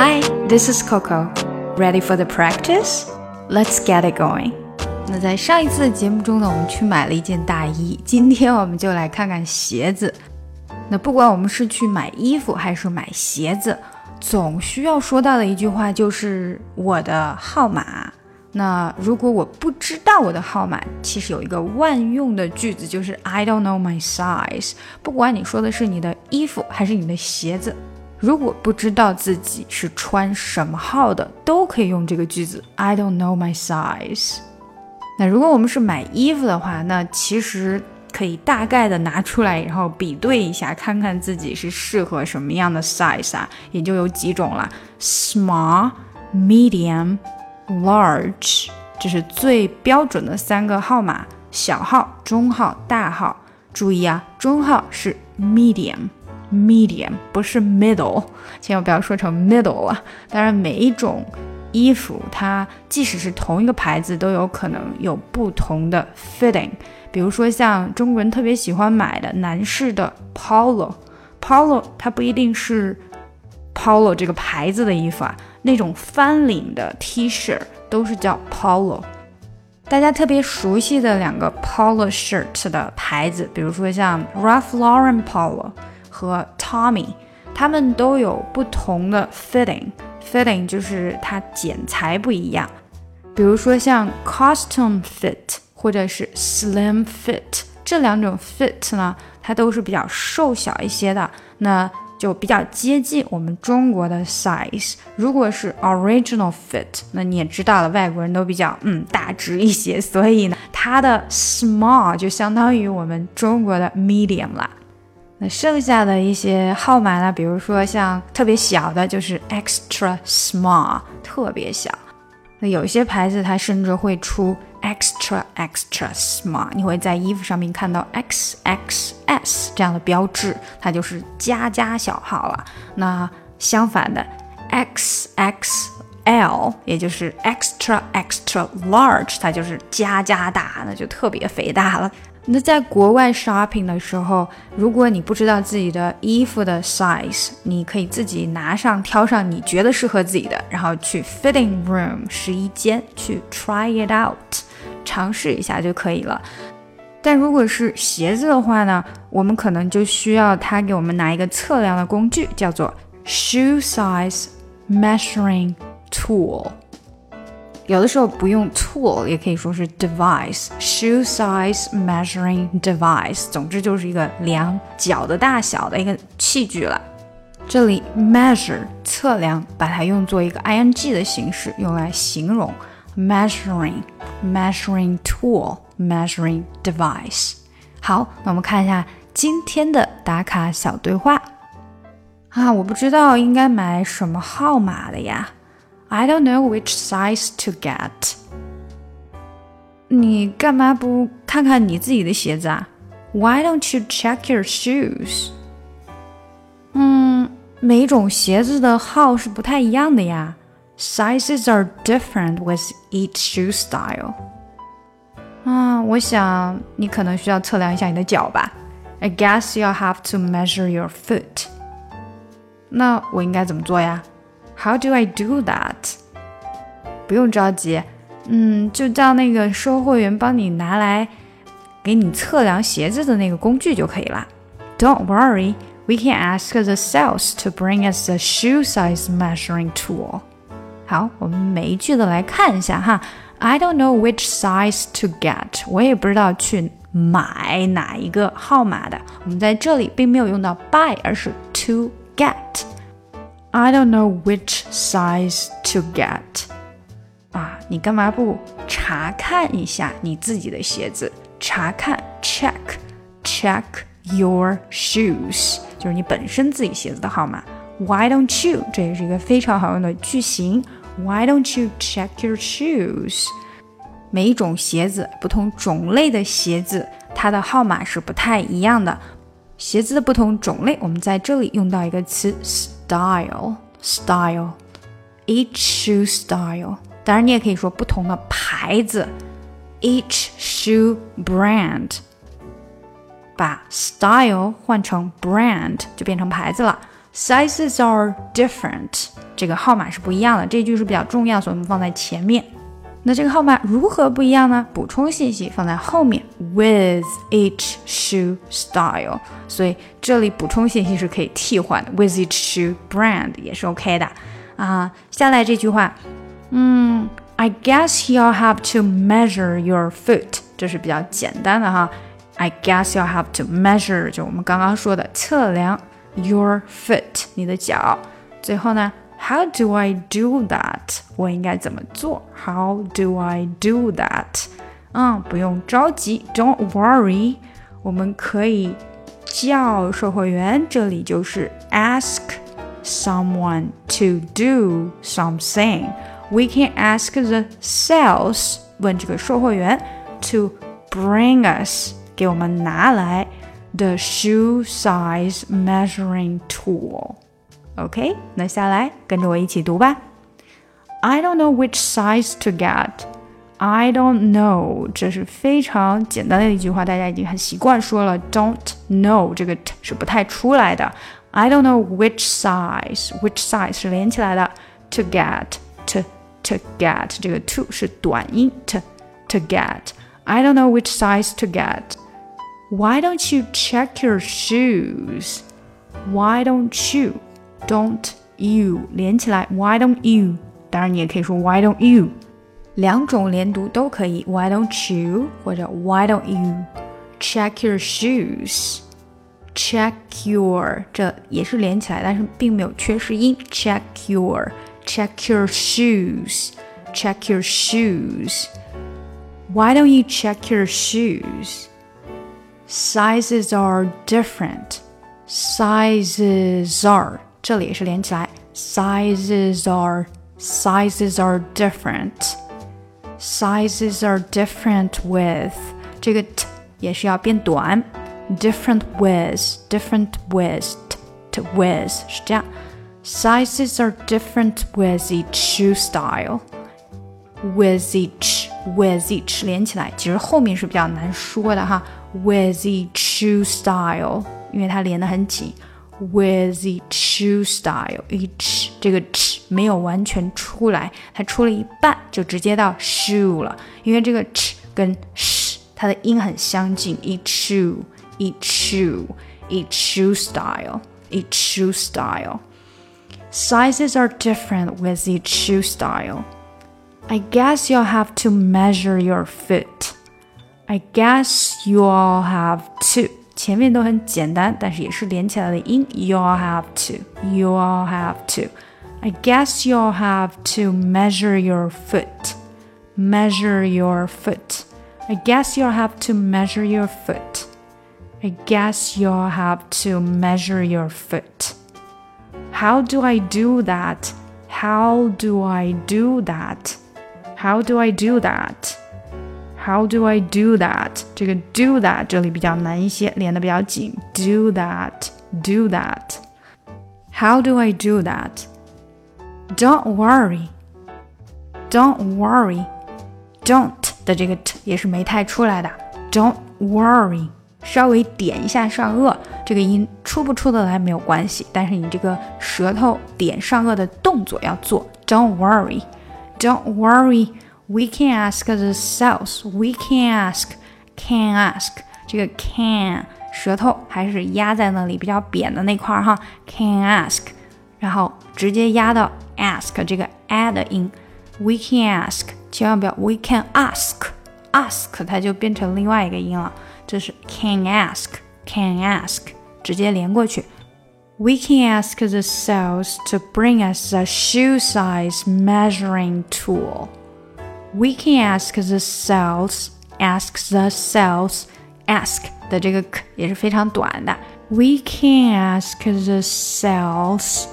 Hi, this is Coco. Ready for the practice? Let's get it going. 那在上一次的节目中呢，我们去买了一件大衣。今天我们就来看看鞋子。那不管我们是去买衣服还是买鞋子，总需要说到的一句话就是我的号码。那如果我不知道我的号码，其实有一个万用的句子就是 I don't know my size。不管你说的是你的衣服还是你的鞋子。如果不知道自己是穿什么号的，都可以用这个句子。I don't know my size。那如果我们是买衣服的话，那其实可以大概的拿出来，然后比对一下，看看自己是适合什么样的 size 啊，也就有几种了：small、medium、large，这是最标准的三个号码。小号、中号、大号。注意啊，中号是 medium。Medium 不是 middle，千万不要说成 middle 了。当然，每一种衣服它即使是同一个牌子，都有可能有不同的 fitting。比如说，像中国人特别喜欢买的男士的 Polo，Polo 它不一定是 Polo 这个牌子的衣服啊，那种翻领的 T 恤都是叫 Polo。大家特别熟悉的两个 Polo shirt 的牌子，比如说像 Ralph Lauren Polo。和 Tommy，他们都有不同的 fitting，fitting 就是它剪裁不一样。比如说像 costume fit 或者是 slim fit 这两种 fit 呢，它都是比较瘦小一些的，那就比较接近我们中国的 size。如果是 original fit，那你也知道了，外国人都比较嗯大只一些，所以呢，它的 small 就相当于我们中国的 medium 啦。那剩下的一些号码呢？比如说像特别小的，就是 extra small，特别小。那有些牌子它甚至会出 extra extra small，你会在衣服上面看到 XXS 这样的标志，它就是加加小号了。那相反的 XXL，也就是 extra extra large，它就是加加大，那就特别肥大了。那在国外 shopping 的时候，如果你不知道自己的衣服的 size，你可以自己拿上挑上你觉得适合自己的，然后去 fitting room 试衣间去 try it out，尝试一下就可以了。但如果是鞋子的话呢，我们可能就需要他给我们拿一个测量的工具，叫做 shoe size measuring tool。有的时候不用 tool，也可以说是 device，shoe size measuring device。总之就是一个量脚的大小的一个器具了。这里 measure 测量，把它用作一个 ing 的形式，用来形容 measuring measuring tool measuring device。好，那我们看一下今天的打卡小对话啊，我不知道应该买什么号码的呀。I don't know which size to get。你干嘛不看看你自己的鞋子啊？Why don't you check your shoes？嗯，每种鞋子的号是不太一样的呀。Sizes are different with each shoe style。啊，我想你可能需要测量一下你的脚吧。I guess you'll have to measure your foot。那我应该怎么做呀 ？How do I do that？不用着急，嗯，就叫那个售货员帮你拿来给你测量鞋子的那个工具就可以了。Don't worry, we can ask the sales to bring us a shoe size measuring tool. 好，我们每一句的来看一下哈。I don't know which size to get，我也不知道去买哪一个号码的。我们在这里并没有用到 buy，而是 to get。 I don't know which size to get。啊，你干嘛不查看一下你自己的鞋子？查看 check check your shoes，就是你本身自己鞋子的号码。Why don't you？这也是一个非常好用的句型。Why don't you check your shoes？每一种鞋子，不同种类的鞋子，它的号码是不太一样的。鞋子的不同种类，我们在这里用到一个词。style style each shoe style，当然你也可以说不同的牌子，each shoe brand。把 style 换成 brand 就变成牌子了。Sizes are different 这个号码是不一样的。这句是比较重要，所以我们放在前面。 那这个号码如何不一样呢？补充信息放在后面，with each shoe style。所以这里补充信息是可以替换的，with each shoe brand 也是 OK 的啊。下来这句话，嗯，I guess you'll have to measure your foot。这是比较简单的哈。I guess you'll have to measure，就我们刚刚说的测量 your foot，你的脚。最后呢 ？How do I do that？我应该怎么做？How do I do that？嗯，不用着急，Don't worry。我们可以叫售货员，这里就是 ask someone to do something。We can ask the sales，问这个售货员 to bring us，给我们拿来 the shoe size measuring tool。 OK，那下来跟着我一起读吧。I don't know which size to get. I don't know，这是非常简单的一句话，大家已经很习惯说了。Don't know 这个 t 是不太出来的。I don't know which size，which size 是连起来的。To get to to get 这个 to 是短音 to to get。I don't know which size to get. Why don't you check your shoes? Why don't you? Don't you 连起来？Why don't you？当然你也可以说 Why don't you？两种连读都可以。Why don't you？或者 Why don't you check your shoes？Check your 这也是连起来，但是并没有缺失音。Check your check your shoes check your shoes. Why don't you check your shoes? Sizes are different. Sizes are 这里也是连起来，sizes are sizes are different sizes are different with 这个 t 也是要变短，different with different with t with 是这样，sizes are different with each shoe style with each with each 连起来，其实后面是比较难说的哈，with each shoe style，因为它连得很紧。 with each shoe style each 这个 ch 没有完全出来，它出了一半就直接到 shoe 了，因为这个 ch 跟 sh 它的音很相近。each shoe each shoe each shoe style each shoe style sizes are different with each shoe style. I guess you'll have to measure your foot. I guess you'll have to 前面都很简单，但是也是连起来的音。You'll have to, you'll have to. I guess you'll have to measure your foot. Measure your foot. I guess you'll have to measure your foot. I guess you'll have to measure your foot. How do I do that? How do I do that? How do I do that? How do I do that？这个 do that 这里比较难一些，连的比较紧。Do that, do that. How do I do that? Don't worry, don't worry, don't 的这个 t 也是没太出来的。Don't worry，稍微点一下上颚，这个音出不出得来没有关系，但是你这个舌头点上颚的动作要做。Don't worry, don't worry. We can ask the sales. We can ask, can ask. 这个 can 舌头还是压在那里比较扁的那块儿哈。Can ask，然后直接压到 ask 这个 a 的音。We can ask，千万不要 We can ask，ask 它就变成另外一个音了。这是 can ask，can ask，直接连过去。We can ask the sales to bring us a shoe size measuring tool. We can ask the sales, ask the sales, ask 的这个 k 也是非常短的。We can ask the sales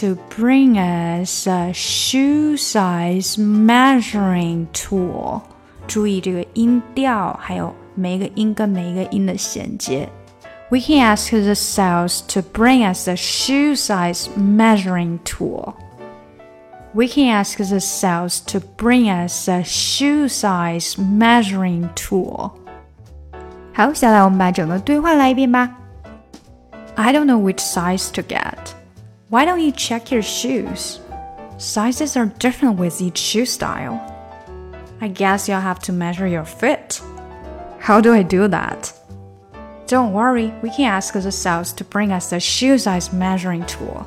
to bring us a shoe size measuring tool。注意这个音调，还有每一个音跟每一个音的衔接。We can ask the sales to bring us a shoe size measuring tool we can ask the sales to bring us a shoe size measuring tool. 好，下来我们把整个对话来一遍吧。I don't know which size to get. Why don't you check your shoes? Sizes are different with each shoe style. I guess you'll have to measure your foot. How do I do that? Don't worry, we can ask the sales to bring us the shoe size measuring tool.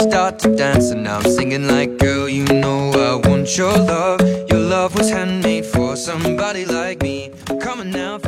start to dance And now I'm singing like, girl, you know I want your love. Your love was handmade for somebody like me. Come on now